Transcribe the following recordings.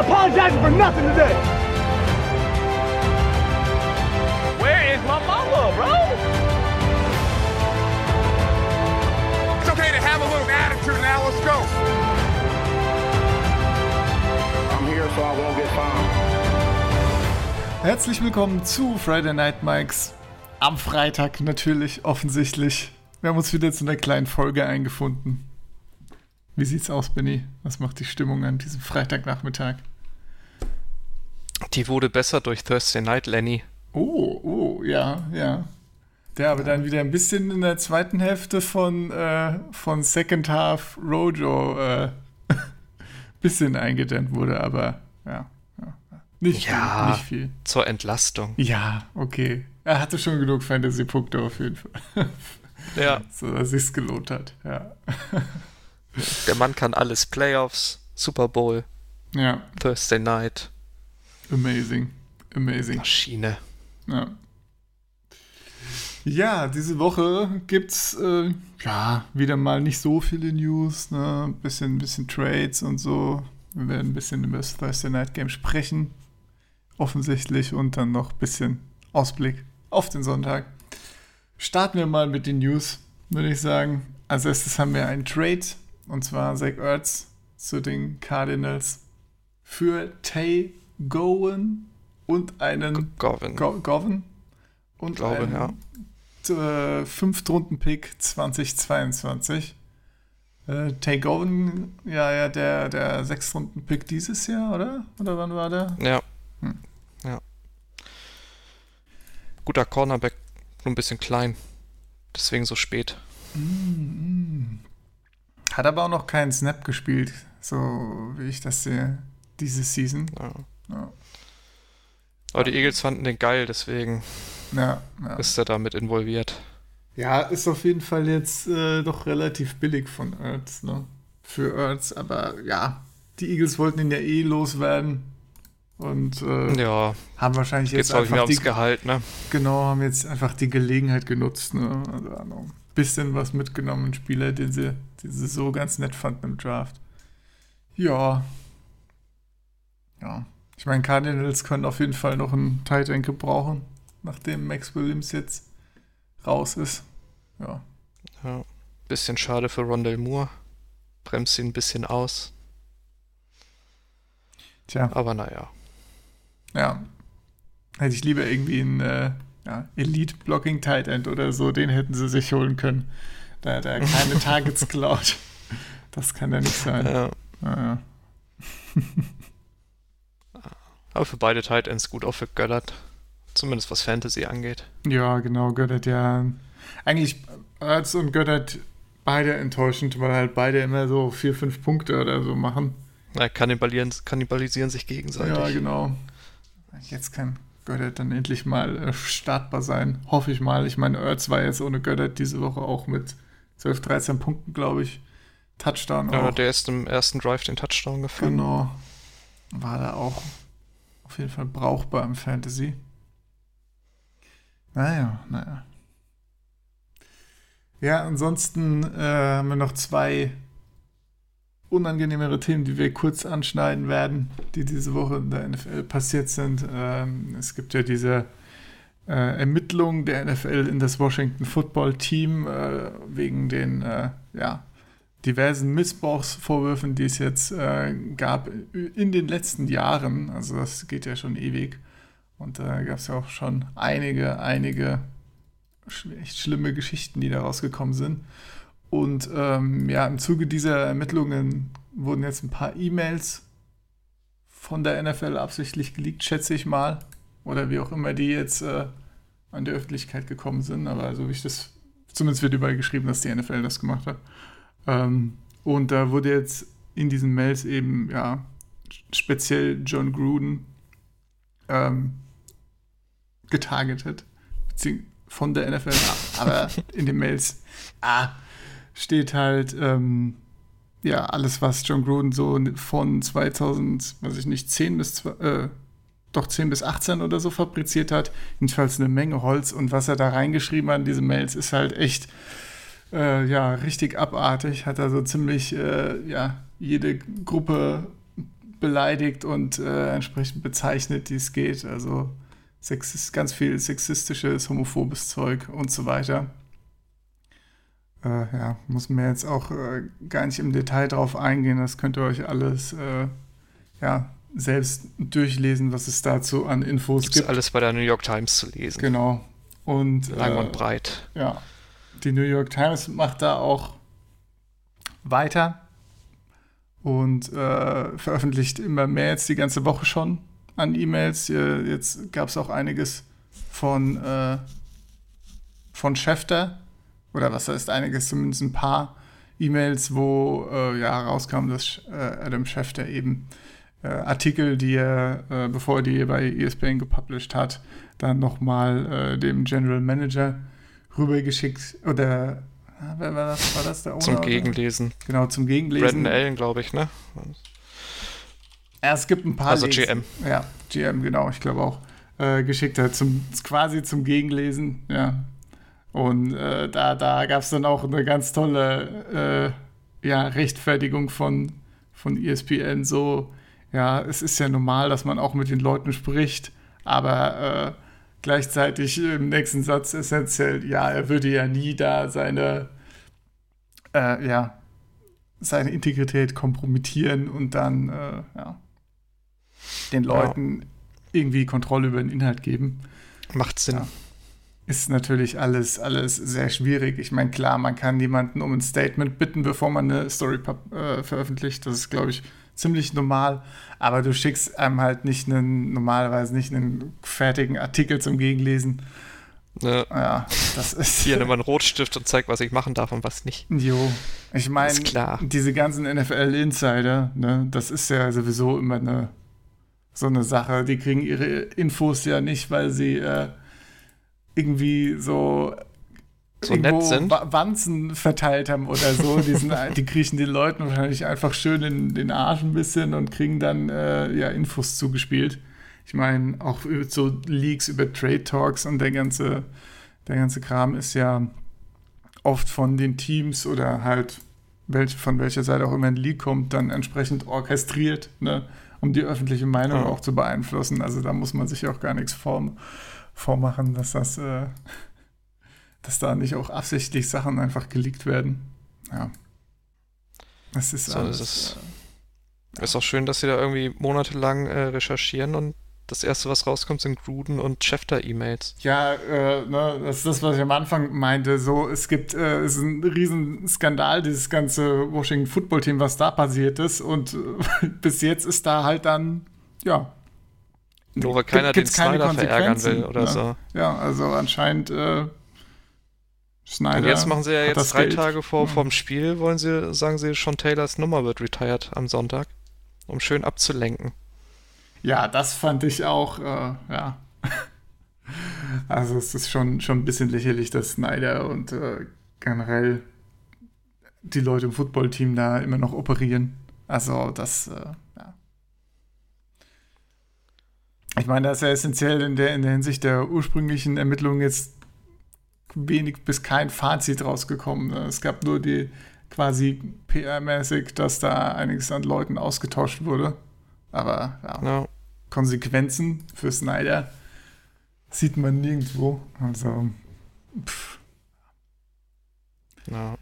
ain't apologizing for nothing today. Where is my mama, bro? It's okay to have a little attitude now. Let's go. I'm here so I won't get found. Herzlich willkommen zu Friday Night Mikes. Am Freitag natürlich, offensichtlich. Wir haben uns wieder zu einer kleinen Folge eingefunden. Wie sieht's aus, Benny? Was macht die Stimmung an diesem Freitagnachmittag? Die wurde besser durch Thursday Night, Lenny. Oh, oh, ja, ja. Der aber dann wieder ein bisschen in der zweiten Hälfte von, äh, von Second Half Rojo äh, bisschen eingedämmt wurde, aber ja. ja. Nicht, Ja. viel, nicht viel. Zur Entlastung. Ja, okay. Er hatte schon genug Fantasy-Punkte auf jeden Fall. Ja, so dass sich's gelohnt hat, ja. der Mann kann alles. Playoffs, Super Bowl, Ja, Thursday Night, amazing. Amazing. Maschine. Ja. Ja, diese Woche gibt's äh, ja wieder mal nicht so viele News, ne? Ein bisschen, bisschen Trades und so. Wir werden ein bisschen über das Thursday Night Game sprechen. Offensichtlich und dann noch ein bisschen Ausblick auf den Sonntag. Starten wir mal mit den News, würde ich sagen. Als erstes haben wir einen Trade und zwar Zach Ertz zu den Cardinals für Tay Gowen und einen Govin. Go Govan und Glaube, einen äh, Fünftrunden-Pick 2022. Äh, Tay Govan, ja, ja, der, der Sechstrunden-Pick dieses Jahr, oder? Oder wann war der? Ja. Hm. Ja. Guter Cornerback, nur ein bisschen klein. Deswegen so spät. Hat aber auch noch keinen Snap gespielt, so wie ich das sehe, diese Season. Ja. Ja, Aber die Eagles fanden den geil, deswegen ja, ja. ist er damit involviert. ja ist auf jeden Fall jetzt äh, doch relativ billig von Ertz, ne? Für Ertz, aber ja, die Eagles wollten ihn ja eh loswerden und äh, Ja, haben wahrscheinlich jetzt einfach die, ums Gehalt, ne? Genau, haben jetzt einfach die Gelegenheit genutzt. Ne? Also ein bisschen was mitgenommen, einen Spieler, den sie, den sie so ganz nett fanden im Draft. Ja. Ja. Ich meine, Cardinals können auf jeden Fall noch einen Tight End gebrauchen, nachdem Max Williams jetzt raus ist. Ja. Ja. Bisschen schade für Rondell Moore. Bremst ihn ein bisschen aus. Tja, Aber naja. ja. Hätte ich lieber irgendwie einen äh, ja, Elite-Blocking Tight End oder so, den hätten sie sich holen können. Da hat er keine Targets klaut. Das kann ja nicht sein. Ja. Ja, ja. Aber für beide Tight Ends gut, auch für Göllert. Zumindest was Fantasy angeht. Ja, genau, Göttert ja. Eigentlich Erz und Göttert beide enttäuschend, weil halt beide immer so vier, fünf Punkte oder so machen. Ja, kannibalisieren, kannibalisieren sich gegenseitig. Ja, genau. Jetzt kann Göttert dann endlich mal äh, startbar sein. Hoffe ich mal. Ich meine, Erz war jetzt ohne Göttert diese Woche auch mit 12, 13 Punkten, glaube ich. Touchdown Ja, auch. der ist im ersten Drive den Touchdown gefangen. Genau. War da auch auf jeden Fall brauchbar im Fantasy. Naja, naja. Ja, ansonsten äh, haben wir noch zwei unangenehmere Themen, die wir kurz anschneiden werden, die diese Woche in der NFL passiert sind. Ähm, es gibt ja diese äh, Ermittlungen der NFL in das Washington Football Team äh, wegen den äh, ja, diversen Missbrauchsvorwürfen, die es jetzt äh, gab in den letzten Jahren. Also das geht ja schon ewig. Und da gab es ja auch schon einige, einige echt schlimme Geschichten, die da rausgekommen sind. Und ähm, ja, im Zuge dieser Ermittlungen wurden jetzt ein paar E-Mails von der NFL absichtlich geleakt, schätze ich mal. Oder wie auch immer die jetzt äh, an die Öffentlichkeit gekommen sind. Aber so wie ich das, zumindest wird überall geschrieben, dass die NFL das gemacht hat. Ähm, und da wurde jetzt in diesen Mails eben, ja, speziell John Gruden ähm, getargetet. Beziehungsweise von der NFL, aber in den Mails ah, steht halt, ähm, ja, alles, was John Gruden so von 2000, weiß ich nicht, 10 bis, äh, doch 10 bis 18 oder so fabriziert hat. Jedenfalls eine Menge Holz. Und was er da reingeschrieben hat in diese Mails, ist halt echt, äh, ja, richtig abartig. Hat er so ziemlich, äh, ja, jede Gruppe beleidigt und äh, entsprechend bezeichnet, die es geht. Also sexist, ganz viel sexistisches, homophobes Zeug und so weiter. Äh, ja, muss mir jetzt auch äh, gar nicht im Detail drauf eingehen. Das könnt ihr euch alles äh, ja, selbst durchlesen, was es dazu an Infos Gibt's gibt. alles bei der New York Times zu lesen. Genau. Und Lang und breit. ja, die New York Times macht da auch weiter und äh, veröffentlicht immer mehr jetzt die ganze Woche schon an E-Mails. Äh, Jetzt gab es auch einiges von, äh, von Schäfter, oder was heißt einiges, zumindest ein paar E-Mails, wo äh, ja rauskam, dass äh, Adam Schäfter eben äh, Artikel, die er, äh, bevor er die bei ESPN gepublished hat, dann nochmal äh, dem General Manager rübergeschickt oder ah, wer war das? War das der Owner, Zum oder? Gegenlesen. Genau, zum Gegenlesen. Brandon Allen, glaube ich, ne? Ja, es gibt ein paar Also Links. GM. Ja, GM, genau, ich glaube auch. Äh, geschickt hat, zum, quasi zum Gegenlesen, ja. Und äh, da, da gab es dann auch eine ganz tolle äh, ja, Rechtfertigung von, von ESPN. So, ja, es ist ja normal, dass man auch mit den Leuten spricht, aber äh, gleichzeitig im nächsten Satz essentiell, ja, er würde ja nie da seine, äh, ja, seine Integrität kompromittieren und dann, äh, ja, den Leuten irgendwie Kontrolle über den Inhalt geben Macht Sinn. Ja. ist natürlich alles, alles sehr schwierig. Ich meine, klar, man kann jemanden um ein Statement bitten, bevor man eine Story äh, veröffentlicht. Das ist, glaube ich, ziemlich normal. Aber du schickst einem halt nicht einen, normalerweise nicht einen fertigen Artikel zum Gegenlesen. Ne? Ja, das ist. Hier nimm mal einen Rotstift und zeig, was ich machen darf und was nicht. Jo. Ich meine, diese ganzen NFL-Insider, ne, das ist ja sowieso immer eine so eine Sache. Die kriegen ihre Infos ja nicht, weil sie äh, irgendwie so So nett sind. Wa- Wanzen verteilt haben oder so. Die, sind, die kriechen den Leuten wahrscheinlich einfach schön in den Arsch ein bisschen und kriegen dann äh, ja Infos zugespielt. Ich meine, auch so Leaks über Trade Talks und der ganze, der ganze Kram ist ja oft von den Teams oder halt welch, von welcher Seite auch immer ein Leak kommt, dann entsprechend orchestriert, ne, um die öffentliche Meinung Ja. auch zu beeinflussen. Also da muss man sich auch gar nichts vorm, vormachen, dass das, äh, dass da nicht auch absichtlich Sachen einfach geleakt werden. Ja. Das ist So alles. ist es. äh, Ist auch schön, dass sie da irgendwie monatelang äh, recherchieren und das erste, was rauskommt, sind Gruden und Schäfter-E-Mails. Ja, äh, ne, das ist das, was ich am Anfang meinte. So, es gibt, äh, es ist ein Riesenskandal, dieses ganze Washington Football Team, was da passiert ist. Und äh, bis jetzt ist da halt dann, ja. Nur weil keiner den Snyder verärgern will oder ne? so. Ja, also anscheinend äh, Snyder. Und jetzt machen sie ja jetzt das drei Geld. Tage vor Ja. vom Spiel, wollen sie, sagen sie, schon Taylors Nummer wird retired am Sonntag, um schön abzulenken. Ja, das fand ich auch, äh, ja. Also es ist schon, schon ein bisschen lächerlich, dass Snyder und äh, generell die Leute im Footballteam da immer noch operieren. Also das, äh, ja. Ich meine, da ist ja essentiell in der, in der Hinsicht der ursprünglichen Ermittlungen jetzt wenig bis kein Fazit rausgekommen. ne? Es gab nur die quasi PR-mäßig, dass da einiges an Leuten ausgetauscht wurde. Aber ja, Ja, Konsequenzen für Snyder sieht man nirgendwo. Also, pff, ja,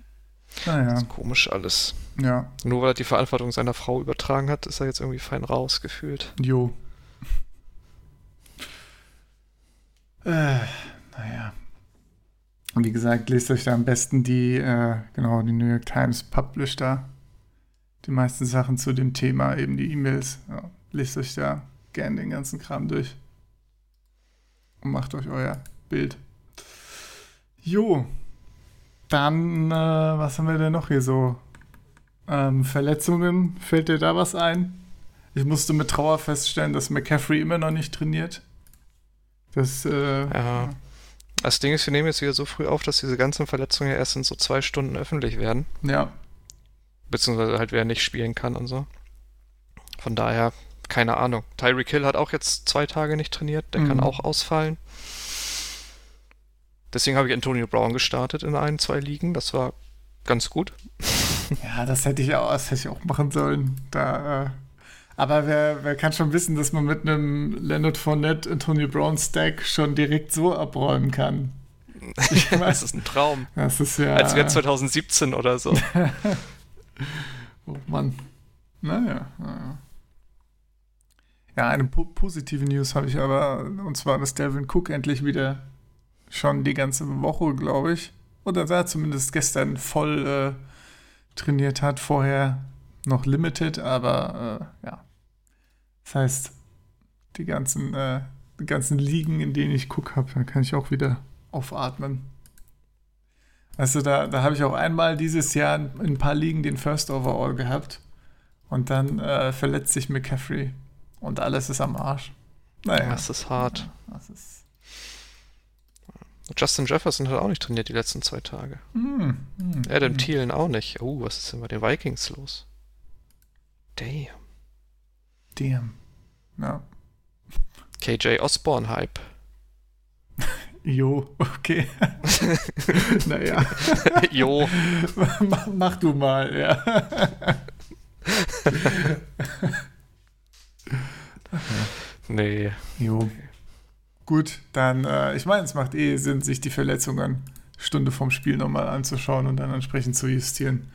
naja, ist komisch alles. ja, Nur weil er die Verantwortung seiner Frau übertragen hat, ist er jetzt irgendwie fein rausgefühlt. jo. Äh, naja. Und wie gesagt, lest euch da am besten die, äh, genau, die New York Times published da die meisten Sachen zu dem Thema, eben die E-Mails. Ja, lest euch da gern den ganzen Kram durch. Und macht euch euer Bild. Jo. Dann, äh, was haben wir denn noch hier so? Ähm, Verletzungen, fällt dir da was ein? Ich musste mit Trauer feststellen, dass McCaffrey immer noch nicht trainiert. Das, äh, Ja. Das Ding ist, wir nehmen jetzt wieder so früh auf, dass diese ganzen Verletzungen ja erst in so zwei Stunden öffentlich werden. ja. Beziehungsweise halt wer nicht spielen kann und so. Von daher, keine Ahnung. Tyreek Hill hat auch jetzt zwei Tage nicht trainiert, der kann Mhm. auch ausfallen. Deswegen habe ich Antonio Brown gestartet in ein, zwei Ligen. Das war ganz gut. Ja, das hätte ich auch, das hätte ich auch machen sollen. Da, äh, Aber wer, wer kann schon wissen, dass man mit einem Leonard Fournette, Antonio Brown Stack schon direkt so abräumen kann? Ich mein, das ist ein Traum. Das ist ja. Als wäre 2017 oder so. oh Mann. Naja. naja. Ja, eine po positive News habe ich aber, und zwar, dass Delvin Cook endlich wieder schon die ganze Woche, glaube ich, oder da zumindest gestern voll äh, trainiert hat. Vorher noch limited, aber äh, ja. Das heißt, die ganzen, äh, die ganzen Ligen, in denen ich Cook habe, da kann ich auch wieder aufatmen. Also da, da habe ich auch einmal dieses Jahr in, in, ein paar Ligen den First Overall gehabt. Und dann äh, verletzt sich McCaffrey. Und alles ist am Arsch. Naja. Das ist hart. Das ist Justin Jefferson hat auch nicht trainiert die letzten zwei Tage. Mm, mm, Adam mm. Thielen auch nicht. Oh, was ist denn bei den Vikings los? Damn. Damn. Ja. KJ Osborne Hype. Jo, okay. naja. jo. mach, mach, du mal, ja. nee. Jo. Gut, dann, äh, ich meine, es macht eh Sinn, sich die Verletzungen Stunde vom Spiel nochmal anzuschauen und dann entsprechend zu justieren.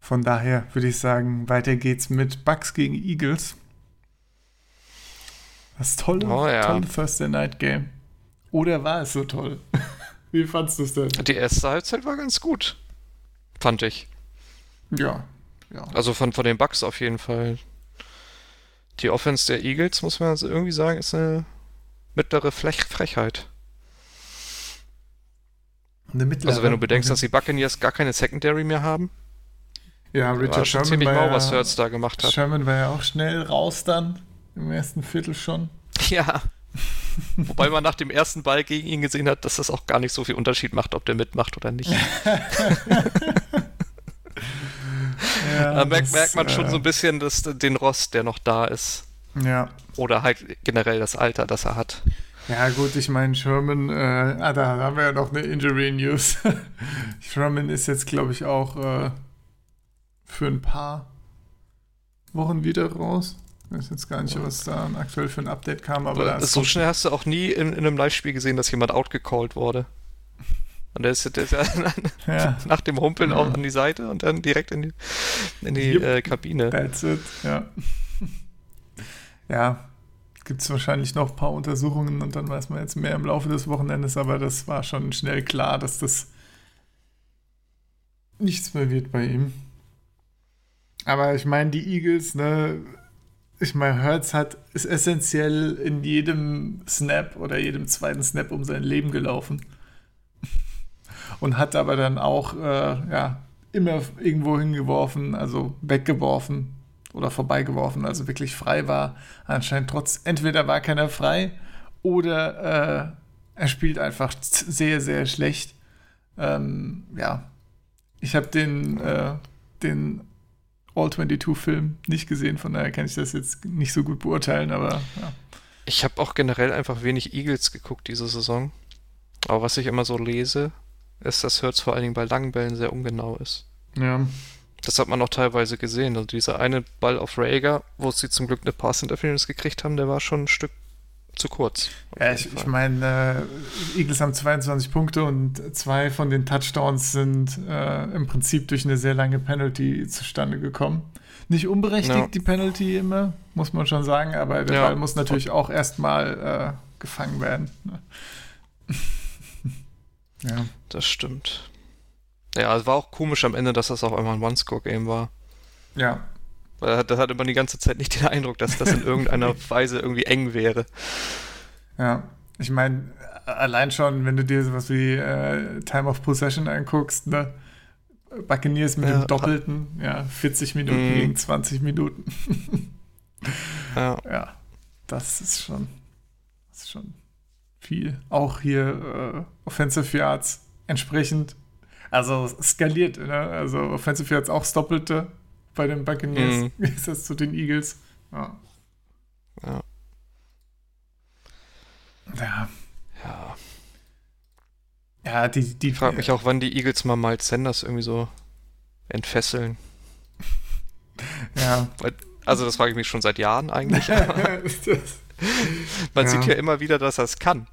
Von daher würde ich sagen, weiter geht's mit Bucks gegen Eagles. Das tolle, oh, ja. tolle Thursday Night Game. Oder war es so toll? Wie fandest du es denn? Die erste Halbzeit war ganz gut. Fand ich. Ja. ja. Also von, von den Bucks auf jeden Fall. Die Offense der Eagles, muss man also irgendwie sagen, ist eine mittlere Frech Frechheit. Eine mittlere, also wenn du bedenkst, dass die Buccaneers gar keine Secondary mehr haben. Ja, Richard war schon ziemlich mau, was Hurts da gemacht hat. Sherman war ja auch schnell raus dann. Im ersten Viertel schon. Ja. Wobei man nach dem ersten Ball gegen ihn gesehen hat, dass das auch gar nicht so viel Unterschied macht, ob der mitmacht oder nicht. ja, da merkt, merkt man schon so ein bisschen dass, den Rost, der noch da ist. Ja. Oder halt generell das Alter, das er hat. Ja, gut, ich meine, Sherman, äh, ah, da haben wir ja noch eine Injury News. Sherman ist jetzt, glaube ich, auch äh, für ein paar Wochen wieder raus. Ich weiß jetzt gar nicht, was da aktuell für ein Update kam, aber, aber so schnell hast du auch nie in, in einem Live-Spiel gesehen, dass jemand outgecalled wurde. Und der ist, der ist ja, ja, nach dem Humpeln ja. auch an die Seite und dann direkt in die, in die yep. äh, Kabine. That's it, ja. ja, gibt es wahrscheinlich noch ein paar Untersuchungen und dann weiß man jetzt mehr im Laufe des Wochenendes, aber das war schon schnell klar, dass das nichts mehr wird bei ihm. Aber ich meine, die Eagles, ne, ich meine, Hertz hat, ist essentiell in jedem Snap oder jedem zweiten Snap um sein Leben gelaufen. Und hat aber dann auch, äh, ja, immer irgendwo hingeworfen, also weggeworfen oder vorbeigeworfen, also wirklich frei war. Anscheinend trotz, entweder war keiner frei oder äh, er spielt einfach sehr, sehr schlecht. Ähm, ja, ich habe den, äh, den All-22-Film nicht gesehen, von daher kann ich das jetzt nicht so gut beurteilen, aber ja. Ich habe auch generell einfach wenig Eagles geguckt diese Saison. Aber was ich immer so lese, ist, dass Hertz vor allen Dingen bei langen Bällen sehr ungenau ist. Ja. Das hat man auch teilweise gesehen. Also dieser eine Ball auf Rager, wo sie zum Glück eine Pass-Interference gekriegt haben, der war schon ein Stück zu kurz. Ja, ich, ich meine, äh, Eagles haben 22 Punkte und zwei von den Touchdowns sind äh, im Prinzip durch eine sehr lange Penalty zustande gekommen. Nicht unberechtigt ja. die Penalty immer, muss man schon sagen, aber der ja. Ball muss natürlich auch erstmal äh, gefangen werden. Ne? ja. Das stimmt. Ja, es war auch komisch am Ende, dass das auf einmal ein One-Score-Game war. Ja, das hatte man die ganze Zeit nicht den Eindruck, dass das in irgendeiner Weise irgendwie eng wäre. Ja, ich meine, allein schon, wenn du dir sowas wie äh, Time of Possession anguckst, ne? Buccaneers mit ja, dem Doppelten, ja, 40 Minuten mm. gegen 20 Minuten. ja. ja, das ist schon, das ist schon viel. Auch hier äh, Offensive Yards entsprechend, also skaliert, ne? also Offensive Yards auch das Doppelte, bei den Buccaneers. Mhm. ist das zu den Eagles? Ja. Ja. Ja. Ja. Ja, die, die. Ich frage mich auch, wann die Eagles mal Miles Sanders irgendwie so entfesseln. ja. Also das frage ich mich schon seit Jahren eigentlich. Man ja. sieht ja immer wieder, dass er es kann.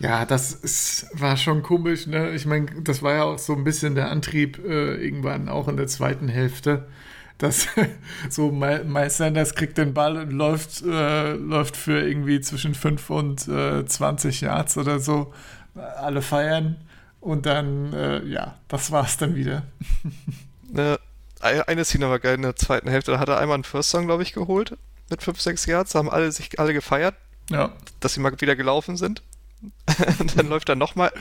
Ja, das ist, war schon komisch. Ne? Ich meine, das war ja auch so ein bisschen der Antrieb äh, irgendwann auch in der zweiten Hälfte. Dass so Miles Sanders kriegt den Ball und läuft, äh, läuft für irgendwie zwischen 5 und äh, 20 Yards oder so. Alle feiern. Und dann, äh, ja, das war's dann wieder. Ne, eine Szene war geil in der zweiten Hälfte. Da hat er einmal einen First Song, glaube ich, geholt. Mit 5, 6 Yards. Da haben alle sich alle gefeiert. Ja. Dass sie mal wieder gelaufen sind. Und dann läuft er nochmal,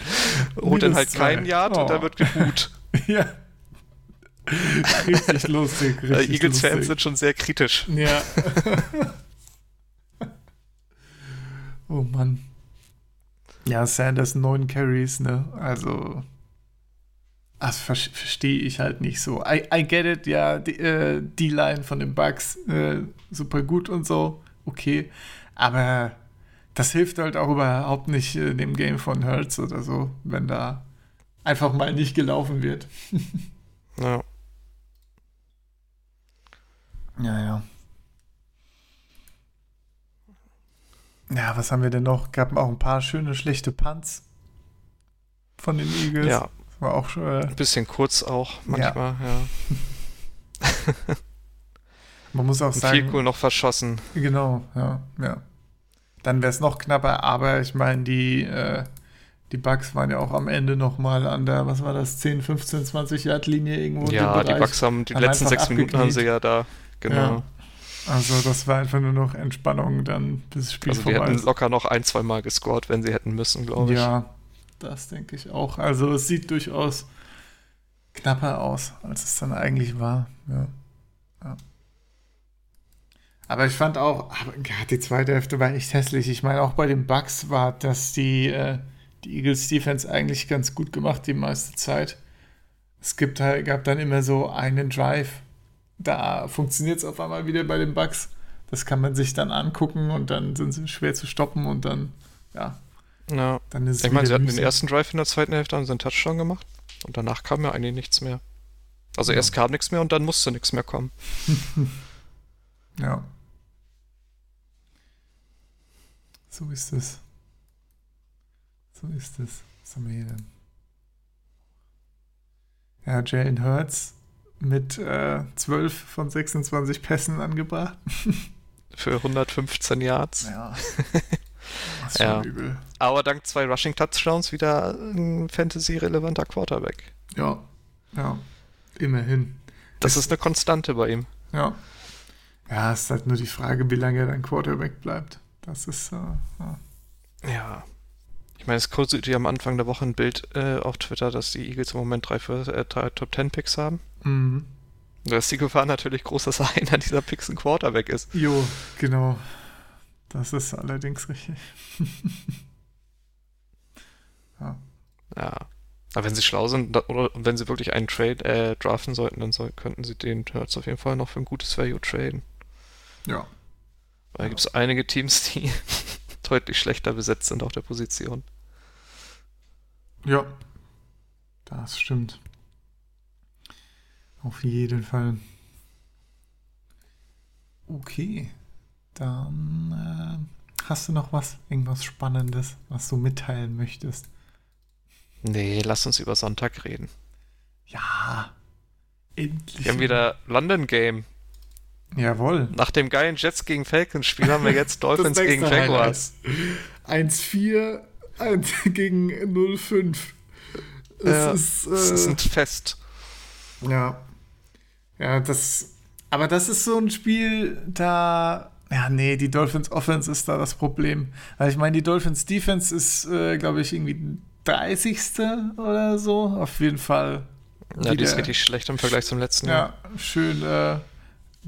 holt dann halt keinen Yard oh. und dann wird geboot. ja. Richtig lustig. Richtig Eagles-Fans sind schon sehr kritisch. Ja. oh Mann. Ja, Sanders neun Carries, ne? Also. Das verstehe ich halt nicht so. I, I get it, ja, die, äh, die Line von den Bugs äh, super gut und so, okay. Aber das hilft halt auch überhaupt nicht in dem Game von Hertz oder so, wenn da einfach mal nicht gelaufen wird. ja. Ja, ja. Ja, was haben wir denn noch? Gab auch ein paar schöne, schlechte Punts von den Eagles. Ja. War auch äh, Ein bisschen kurz auch manchmal, ja. ja. Man muss auch sagen. Viel cool noch verschossen. Genau, ja, ja. Dann wäre es noch knapper, aber ich meine, die, äh, die Bugs waren ja auch am Ende nochmal an der, was war das, 10, 15, 20 Yard Linie irgendwo. Ja, die Bugs haben die letzten sechs Minuten haben sie ja da, genau. Ja. Also das war einfach nur noch Entspannung dann bis das Spiel also vorbei Also die hätten locker noch ein, zwei Mal gescored, wenn sie hätten müssen, glaube ich. Ja, das denke ich auch. Also es sieht durchaus knapper aus, als es dann eigentlich war. Ja. ja. Aber ich fand auch, ja, die zweite Hälfte war echt hässlich. Ich meine, auch bei den Bugs war das die, äh, die Eagles Defense eigentlich ganz gut gemacht die meiste Zeit. Es gibt halt, gab dann immer so einen Drive, da funktioniert es auf einmal wieder bei den Bugs. Das kann man sich dann angucken und dann sind sie schwer zu stoppen und dann, ja. Ja. Dann ist ich meine, sie hatten den ersten Drive in der zweiten Hälfte, haben sie einen Touchdown gemacht und danach kam ja eigentlich nichts mehr. Also ja. erst kam nichts mehr und dann musste nichts mehr kommen. ja. So ist es. So ist es. Was haben wir hier denn? Ja, Jalen Hurts mit äh, 12 von 26 Pässen angebracht. Für 115 Yards. Ja. Das ist ja. übel. Aber dank zwei Rushing Touchdowns wieder ein Fantasy-relevanter Quarterback. Ja, ja. Immerhin. Das ist eine Konstante bei ihm. Ja. Ja, es ist halt nur die Frage, wie lange er dein Quarterback bleibt. Das ist, äh, ja. ja. Ich meine, es kursierte am Anfang der Woche ein Bild äh, auf Twitter, dass die Eagles im Moment drei, für, äh, drei Top Ten Picks haben. Mhm. Da ist die Gefahr natürlich groß, dass einer dieser Picks ein Quarterback ist. Jo, genau. Das ist allerdings richtig. ja. Ja. Aber wenn sie schlau sind oder wenn sie wirklich einen Trade äh, draften sollten, dann soll, könnten sie den Hurts auf jeden Fall noch für ein gutes Value traden. Ja. Weil da gibt es einige Teams, die deutlich schlechter besetzt sind auf der Position. Ja, das stimmt. Auf jeden Fall. Okay, dann äh, hast du noch was, irgendwas Spannendes, was du mitteilen möchtest? Nee, lass uns über Sonntag reden. Ja, endlich. Wir haben wieder London Game. Jawohl. Nach dem geilen Jets gegen Falcons Spiel haben wir jetzt Dolphins gegen Jaguars. 1-4 gegen 0-5. Ja, ist, äh, das ist ein Fest. Ja. Ja, das. Aber das ist so ein Spiel, da. Ja, nee, die Dolphins Offense ist da das Problem. Weil ich meine, die Dolphins Defense ist, äh, glaube ich, irgendwie 30. oder so. Auf jeden Fall. Ja, die ist richtig schlecht im Vergleich zum letzten Jahr. Ja, schön. Äh,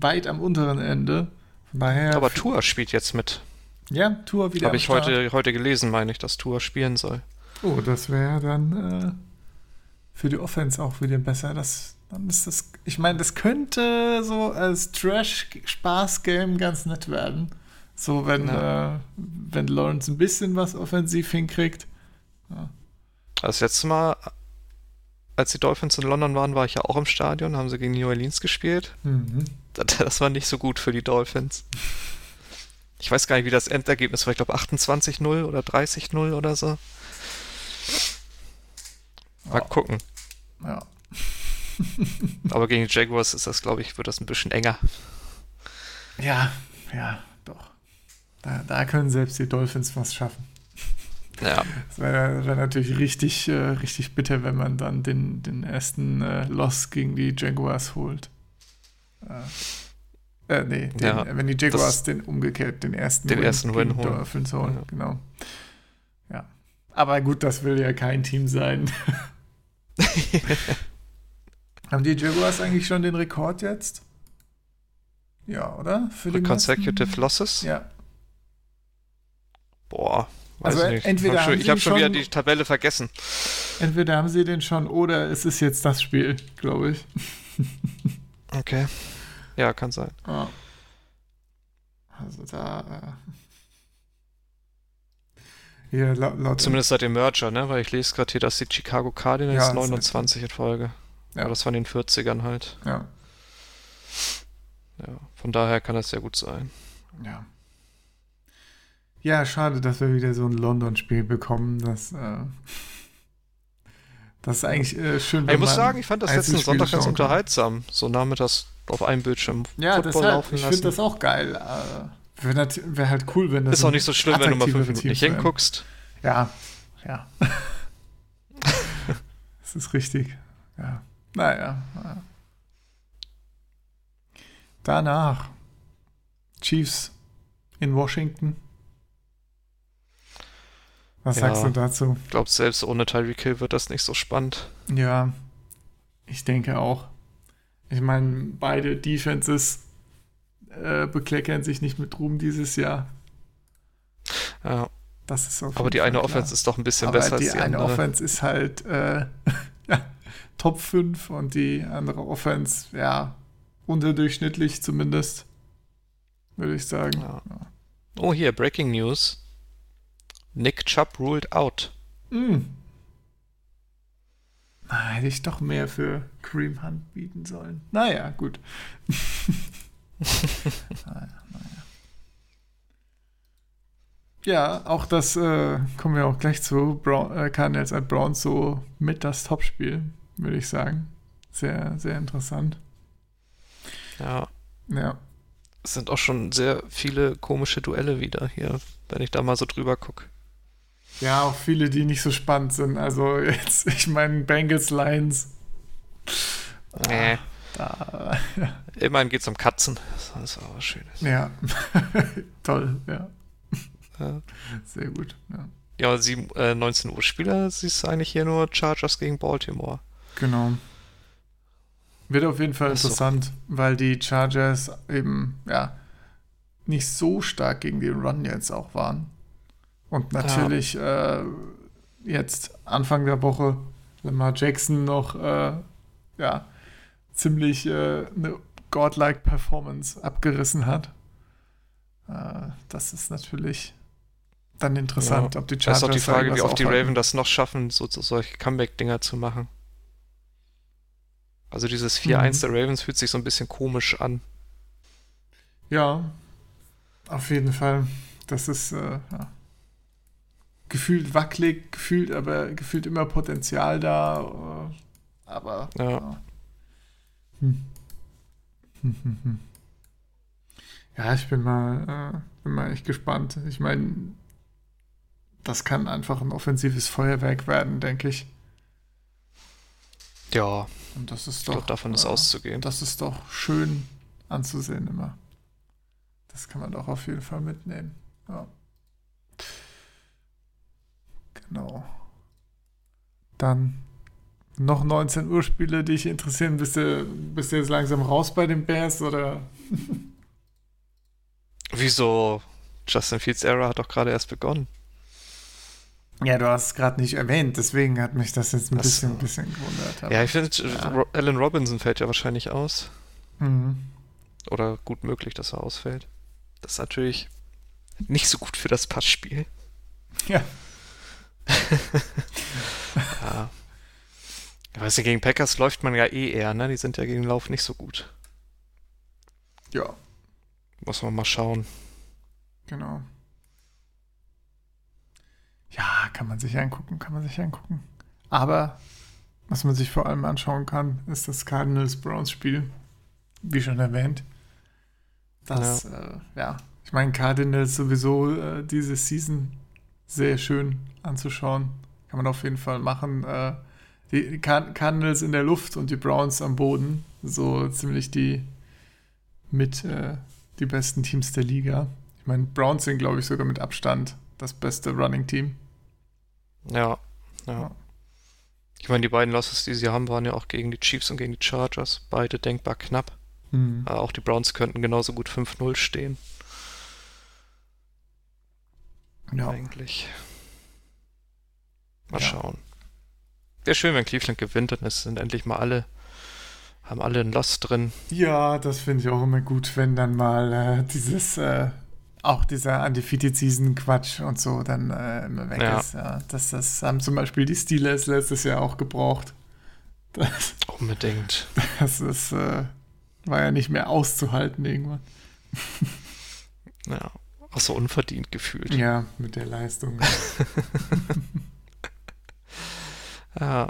weit am unteren Ende. Von daher Aber Tour spielt jetzt mit. Ja, Tour wieder. Habe ich heute, heute gelesen, meine ich, dass Tour spielen soll. Oh, das wäre dann äh, für die Offense auch wieder besser. Das, dann ist das. Ich meine, das könnte so als Trash-Spaß-Game ganz nett werden. So, wenn, ja. äh, wenn Lawrence ein bisschen was offensiv hinkriegt. Ja. Das letzte Mal, als die Dolphins in London waren, war ich ja auch im Stadion, haben sie gegen New Orleans gespielt. Mhm. Das war nicht so gut für die Dolphins. Ich weiß gar nicht, wie das Endergebnis war. Ich glaube 28-0 oder 30-0 oder so. Mal oh. gucken. Ja. Aber gegen die Jaguars ist das, glaube ich, wird das ein bisschen enger. Ja, ja, doch. Da, da können selbst die Dolphins was schaffen. Ja. Das wäre wär natürlich richtig, äh, richtig bitter, wenn man dann den, den ersten äh, Loss gegen die Jaguars holt. Äh, äh nee, den, ja, wenn die Jaguars den umgekehrt den ersten, den Win ersten Win holen. Dolphins holen. Ja. Genau. Ja. Aber gut, das will ja kein Team sein. Haben die Jaguars eigentlich schon den Rekord jetzt? Ja, oder? Für die Consecutive meisten? Losses? Ja. Boah, Weiß also nicht. entweder hab schon, ich habe schon wieder die Tabelle vergessen. Entweder haben sie den schon oder es ist jetzt das Spiel, glaube ich. okay. Ja, kann sein. Oh. Also da. Äh hier, laut, laut Zumindest seit dem Merger, ne? Weil ich lese gerade hier, dass die Chicago Cardinals ja, 29 in Folge. Ja. Aber das war in den 40ern halt. Ja. Ja, von daher kann das sehr gut sein. Ja. Ja, schade, dass wir wieder so ein London-Spiel bekommen. Das, äh, das ist eigentlich äh, schön. Ich muss sagen, ich fand das letzten Sonntag ganz unterhaltsam. So nachmittags auf einem Bildschirm ja, Football deshalb, laufen lassen. Ich finde das auch geil. Äh, Wäre wär halt cool, wenn das. Ist auch nicht so schlimm, wenn du mal fünf Minuten nicht hinguckst. Ja, ja. das ist richtig. Ja. Naja. Danach Chiefs in Washington. Was ja, sagst du dazu? Ich glaube, selbst ohne Tyreek Hill wird das nicht so spannend. Ja, ich denke auch. Ich meine, beide Defenses äh, bekleckern sich nicht mit Ruhm dieses Jahr. Ja. Das ist Aber die eine klar. Offense ist doch ein bisschen Aber besser als die, die eine andere. Offense ist halt äh, ja, Top 5 und die andere Offense, ja, unterdurchschnittlich zumindest, würde ich sagen. Ja. Oh, hier, Breaking News. Nick Chubb ruled out. Mm. Na, hätte ich doch mehr für Cream Hunt bieten sollen. Naja, gut. naja, naja. Ja, auch das äh, kommen wir auch gleich zu. Brown, äh, Cardinals at Browns so mit das Topspiel, würde ich sagen. Sehr, sehr interessant. Ja. Ja. Es sind auch schon sehr viele komische Duelle wieder hier, wenn ich da mal so drüber gucke. Ja, auch viele, die nicht so spannend sind. Also jetzt, ich meine, Bengals Lions. Nee. Da, ja. Immerhin geht es um Katzen. Das ist auch was Schönes. Ja. Toll, ja. ja. Sehr gut, ja. Ja, sieben, äh, 19 Uhr Spieler siehst du eigentlich hier nur Chargers gegen Baltimore. Genau. Wird auf jeden Fall interessant, so. weil die Chargers eben, ja, nicht so stark gegen den Run jetzt auch waren. Und natürlich ja. äh, jetzt Anfang der Woche Lamar Jackson noch äh, ja, ziemlich äh, eine godlike Performance abgerissen hat. Äh, das ist natürlich dann interessant, ja. ob die Chargers. Das ist auch die Frage, wie oft die Raven das noch schaffen, so, so solche Comeback-Dinger zu machen. Also dieses 4-1 mhm. der Ravens fühlt sich so ein bisschen komisch an. Ja, auf jeden Fall. Das ist, äh, ja gefühlt wackelig, gefühlt, aber gefühlt immer Potenzial da. Äh, aber. Ja. ja. Hm. Hm, hm, hm. Ja, ich bin mal, äh, bin mal echt gespannt. Ich meine, das kann einfach ein offensives Feuerwerk werden, denke ich. Ja. Und das ist doch. Glaub, davon ist äh, auszugehen. Das ist doch schön anzusehen immer. Das kann man doch auf jeden Fall mitnehmen. Ja. Genau. Dann noch 19 Uhr Spiele, die dich interessieren. Bist du, bist du jetzt langsam raus bei den Bears oder? Wieso? Justin Fields Era hat doch gerade erst begonnen. Ja, du hast es gerade nicht erwähnt, deswegen hat mich das jetzt ein bisschen, bisschen gewundert. Ja, ich finde, ja. Alan Robinson fällt ja wahrscheinlich aus. Mhm. Oder gut möglich, dass er ausfällt. Das ist natürlich nicht so gut für das Passspiel. Ja. ja. Ich weiß nicht, gegen Packers läuft man ja eh eher, ne? Die sind ja gegen den Lauf nicht so gut. Ja. Muss man mal schauen. Genau. Ja, kann man sich angucken, kann man sich angucken. Aber was man sich vor allem anschauen kann, ist das Cardinals-Browns-Spiel. Wie schon erwähnt. Das, ja, äh, ja. ich meine, Cardinals sowieso äh, diese Season sehr schön anzuschauen. Kann man auf jeden Fall machen. Äh, die Cardinals in der Luft und die Browns am Boden. So ziemlich die mit äh, die besten Teams der Liga. Ich meine, Browns sind, glaube ich, sogar mit Abstand das beste Running Team. Ja, ja. Ich meine, die beiden Losses, die sie haben, waren ja auch gegen die Chiefs und gegen die Chargers. Beide denkbar knapp. Mhm. Aber auch die Browns könnten genauso gut 5-0 stehen. Ja. Eigentlich. Mal ja. schauen. Wäre schön, wenn Cleveland gewinnt, dann sind endlich mal alle, haben alle ein Loss drin. Ja, das finde ich auch immer gut, wenn dann mal äh, dieses äh, auch dieser Undefeated Season Quatsch und so dann äh, immer weg ja. ist. Ja. Das, das haben zum Beispiel die Steelers letztes Jahr auch gebraucht. Das, Unbedingt. Das ist, äh, war ja nicht mehr auszuhalten irgendwann. Ja, auch so unverdient gefühlt. Ja, mit der Leistung. ja.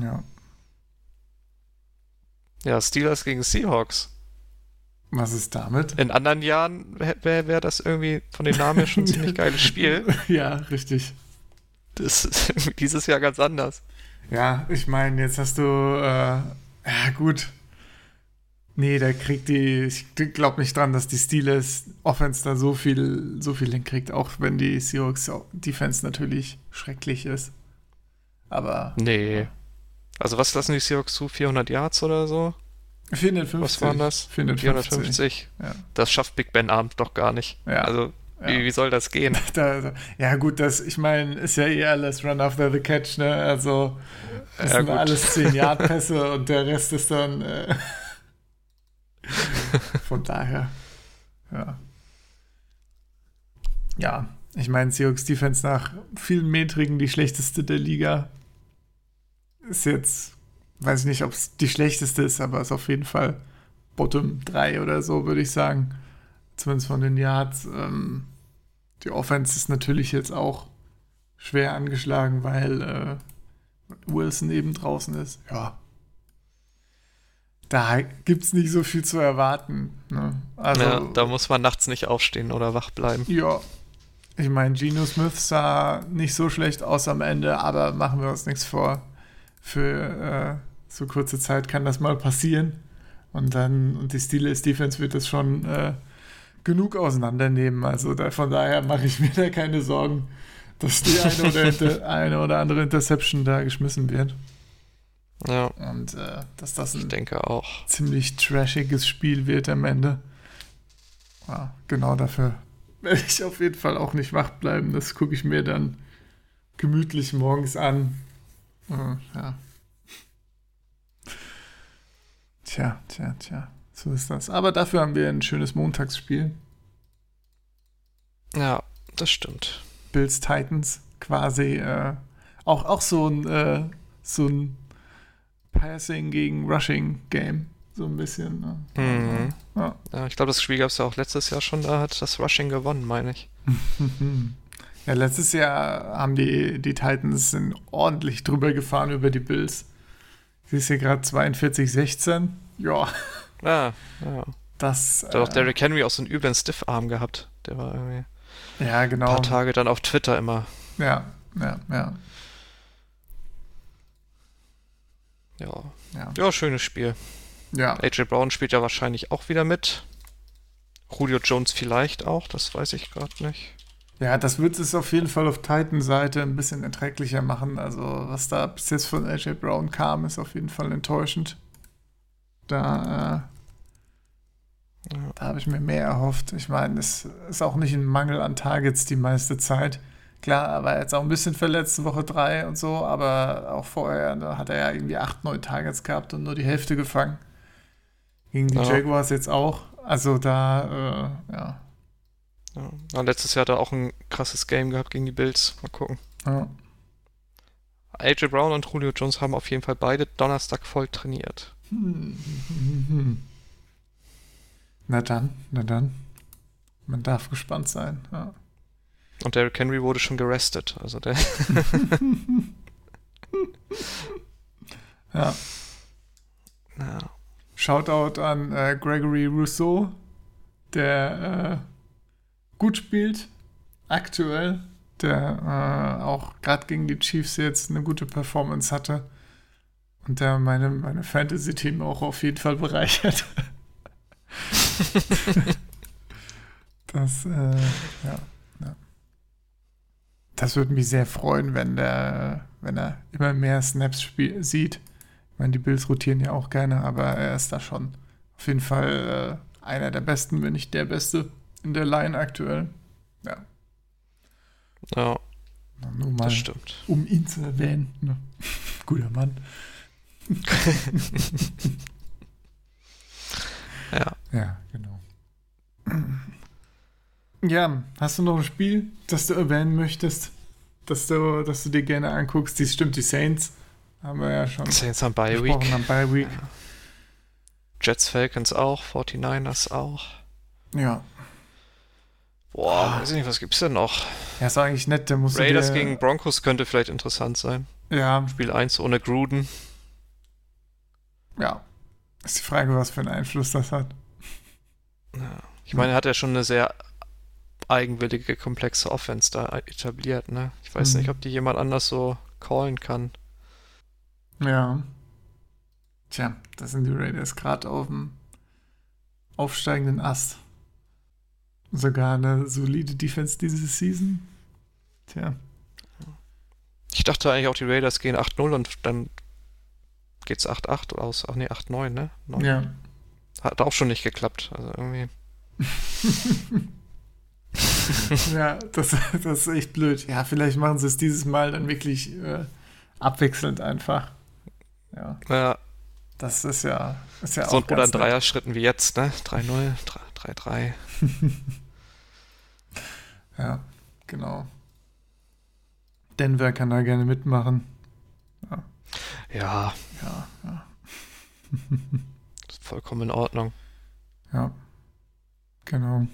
Ja. Ja, Steelers gegen Seahawks. Was ist damit? In anderen Jahren wäre wär das irgendwie von den Namen her schon ein ziemlich geiles Spiel. ja, richtig. Das ist dieses Jahr ganz anders. Ja, ich meine, jetzt hast du, äh, ja gut. Nee, der kriegt die, ich glaube nicht dran, dass die Steelers Offense da so viel, so viel hinkriegt, auch wenn die Seahawks Defense natürlich schrecklich ist. Aber. Nee. Also was lassen die Seahawks zu? 400 Yards oder so? 450. Was waren das? 450. 450. Ja. Das schafft Big Ben Abend doch gar nicht. Ja. Also, ja. Wie, wie, soll das gehen? Da, ja, gut, das, ich meine, ist ja eh alles Run after the Catch, ne? Also, das ja, sind gut. alles 10-Yard-Pässe und der Rest ist dann. Äh, von daher, ja. Ja, ich meine, Seahawks Defense nach vielen Metrigen die schlechteste der Liga. Ist jetzt weiß ich nicht, ob es die schlechteste ist, aber ist auf jeden Fall Bottom 3 oder so, würde ich sagen. Zumindest von den Yards. Ähm, die Offense ist natürlich jetzt auch schwer angeschlagen, weil äh, Wilson eben draußen ist. Ja. Da gibt es nicht so viel zu erwarten. Ne? Also, ja, da muss man nachts nicht aufstehen oder wach bleiben. Ja. Ich meine, Geno Smith sah nicht so schlecht aus am Ende, aber machen wir uns nichts vor für äh, so kurze Zeit kann das mal passieren. Und dann, und die Steelers Defense wird das schon äh, genug auseinandernehmen. Also da, von daher mache ich mir da keine Sorgen, dass die eine oder, eine oder andere Interception da geschmissen wird. Ja. Und äh, dass das ein ziemlich trashiges Spiel wird am Ende. Ja, genau dafür werde ich auf jeden Fall auch nicht wach bleiben. Das gucke ich mir dann gemütlich morgens an ja. Tja, tja, tja. So ist das. Aber dafür haben wir ein schönes Montagsspiel. Ja, das stimmt. Bills Titans quasi äh, auch, auch so ein äh, so ein Passing gegen Rushing Game. So ein bisschen. Ne? Mhm. Ja. ja. ich glaube, das Spiel gab es ja auch letztes Jahr schon, da hat das Rushing gewonnen, meine ich. Ja, letztes Jahr haben die, die Titans ordentlich drüber gefahren über die Bills. Sie ist hier gerade 42-16. Ja. Ja, ja. Das. Da hat auch äh, Derrick Henry auch so einen üblen Stiffarm gehabt. Der war irgendwie. Ja, genau. Ein paar Tage dann auf Twitter immer. Ja, ja, ja. Ja. Ja, ja schönes Spiel. Ja. AJ Brown spielt ja wahrscheinlich auch wieder mit. Julio Jones vielleicht auch, das weiß ich gerade nicht. Ja, das wird es auf jeden Fall auf Titan-Seite ein bisschen erträglicher machen. Also, was da bis jetzt von AJ Brown kam, ist auf jeden Fall enttäuschend. Da, äh, ja. da habe ich mir mehr erhofft. Ich meine, es ist auch nicht ein Mangel an Targets die meiste Zeit. Klar, er war jetzt auch ein bisschen verletzt, Woche 3 und so, aber auch vorher, da hat er ja irgendwie 8, 9 Targets gehabt und nur die Hälfte gefangen. Gegen die ja. Jaguars jetzt auch. Also da, äh, ja, ja. letztes Jahr hat er auch ein krasses Game gehabt gegen die Bills. Mal gucken. Ja. AJ Brown und Julio Jones haben auf jeden Fall beide Donnerstag voll trainiert. Na dann, na dann. Man darf gespannt sein. Ja. Und Derrick Henry wurde schon gerestet. Also der. ja. ja. Shoutout an äh, Gregory Rousseau, der äh, gut spielt, aktuell, der äh, auch gerade gegen die Chiefs jetzt eine gute Performance hatte und der meine, meine Fantasy-Team auch auf jeden Fall bereichert. das, äh, ja, ja. Das würde mich sehr freuen, wenn der, wenn er immer mehr Snaps spiel sieht. Ich meine, die Bills rotieren ja auch gerne, aber er ist da schon auf jeden Fall äh, einer der besten, wenn nicht der beste in der Line aktuell. Ja. Ja. Nur mal, das stimmt. Um ihn zu erwähnen. Ne? Guter Mann. ja. Ja, genau. Ja, hast du noch ein Spiel, das du erwähnen möchtest, das du, das du dir gerne anguckst? Die stimmt, die Saints haben wir ja schon. Saints haben Bye Week. Haben Bye Week. Ja. Jets Falcons auch, 49ers auch. Ja. Boah, ah. weiß ich nicht, was gibt's denn noch? Ja, ist eigentlich nett, der muss. Raiders gegen Broncos könnte vielleicht interessant sein. Ja. Spiel 1 ohne Gruden. Ja. Ist die Frage, was für einen Einfluss das hat. Ja. Ich meine, er hat ja schon eine sehr eigenwillige, komplexe Offense da etabliert, ne? Ich weiß mhm. nicht, ob die jemand anders so callen kann. Ja. Tja, da sind die Raiders gerade auf dem aufsteigenden Ast. Sogar eine solide Defense diese Season. Tja. Ich dachte eigentlich auch, die Raiders gehen 8-0 und dann geht's 8-8 aus. Ach nee, 8-9, ne? 9. Ja. Hat auch schon nicht geklappt. Also irgendwie. ja, das, das ist echt blöd. Ja, vielleicht machen sie es dieses Mal dann wirklich äh, abwechselnd einfach. Ja. ja. Das ist ja, ist ja so, auch Oder in Dreier-Schritten wie jetzt, ne? 3-0, 3-3. ja, genau. Denver kann da gerne mitmachen. Ja. Ja. Ja, ja. vollkommen in Ordnung. Ja. Genau.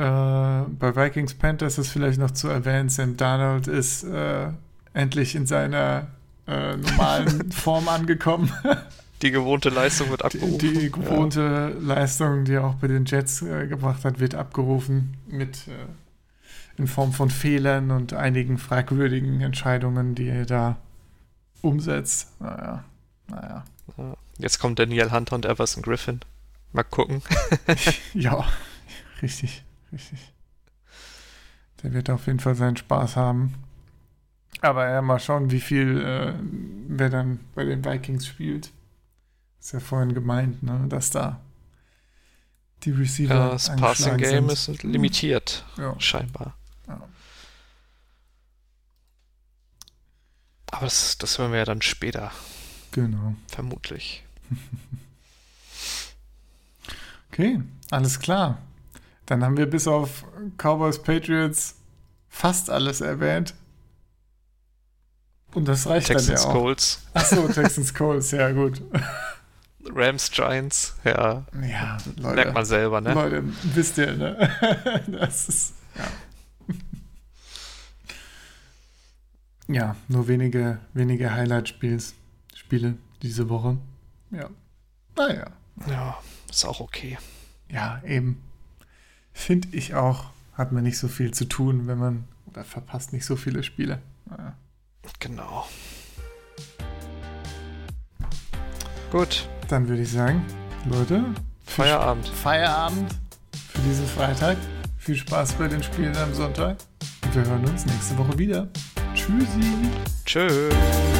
Äh, bei Vikings Panthers ist vielleicht noch zu erwähnen, Sam Darnold ist äh, endlich in seiner äh, normalen Form angekommen. Die gewohnte Leistung wird abgerufen. Die, die gewohnte ja. Leistung, die er auch bei den Jets äh, gebracht hat, wird abgerufen mit äh, in Form von Fehlern und einigen fragwürdigen Entscheidungen, die er da umsetzt. Naja, naja. Jetzt kommt Daniel Hunter und Everson Griffin. Mal gucken. ja, richtig, richtig. Der wird auf jeden Fall seinen Spaß haben. Aber ja, mal schauen, wie viel äh, wer dann bei den Vikings spielt. Ist ja vorhin gemeint, ne, dass da die Receiver. Ja, das Passing Game sind. ist limitiert, ja. scheinbar. Ja. Aber das, das hören wir ja dann später. Genau. Vermutlich. okay, alles klar. Dann haben wir bis auf Cowboys Patriots fast alles erwähnt. Und das reicht Texans dann ja auch. Colts. Achso, Texans Colts, ja gut. Rams Giants, ja. Ja, Leute. Merkt man selber, ne? Leute, wisst ihr, ne? Das ist, ja. Ja, nur wenige, wenige Highlight-Spiels, Spiele diese Woche. Ja. Naja. Ja, ist auch okay. Ja, eben. Finde ich auch, hat man nicht so viel zu tun, wenn man, oder verpasst nicht so viele Spiele. Naja. Genau. Gut. Dann würde ich sagen, Leute, Feierabend. Feierabend für diesen Freitag. Viel Spaß bei den Spielen am Sonntag. Und wir hören uns nächste Woche wieder. Tschüssi. Tschüss.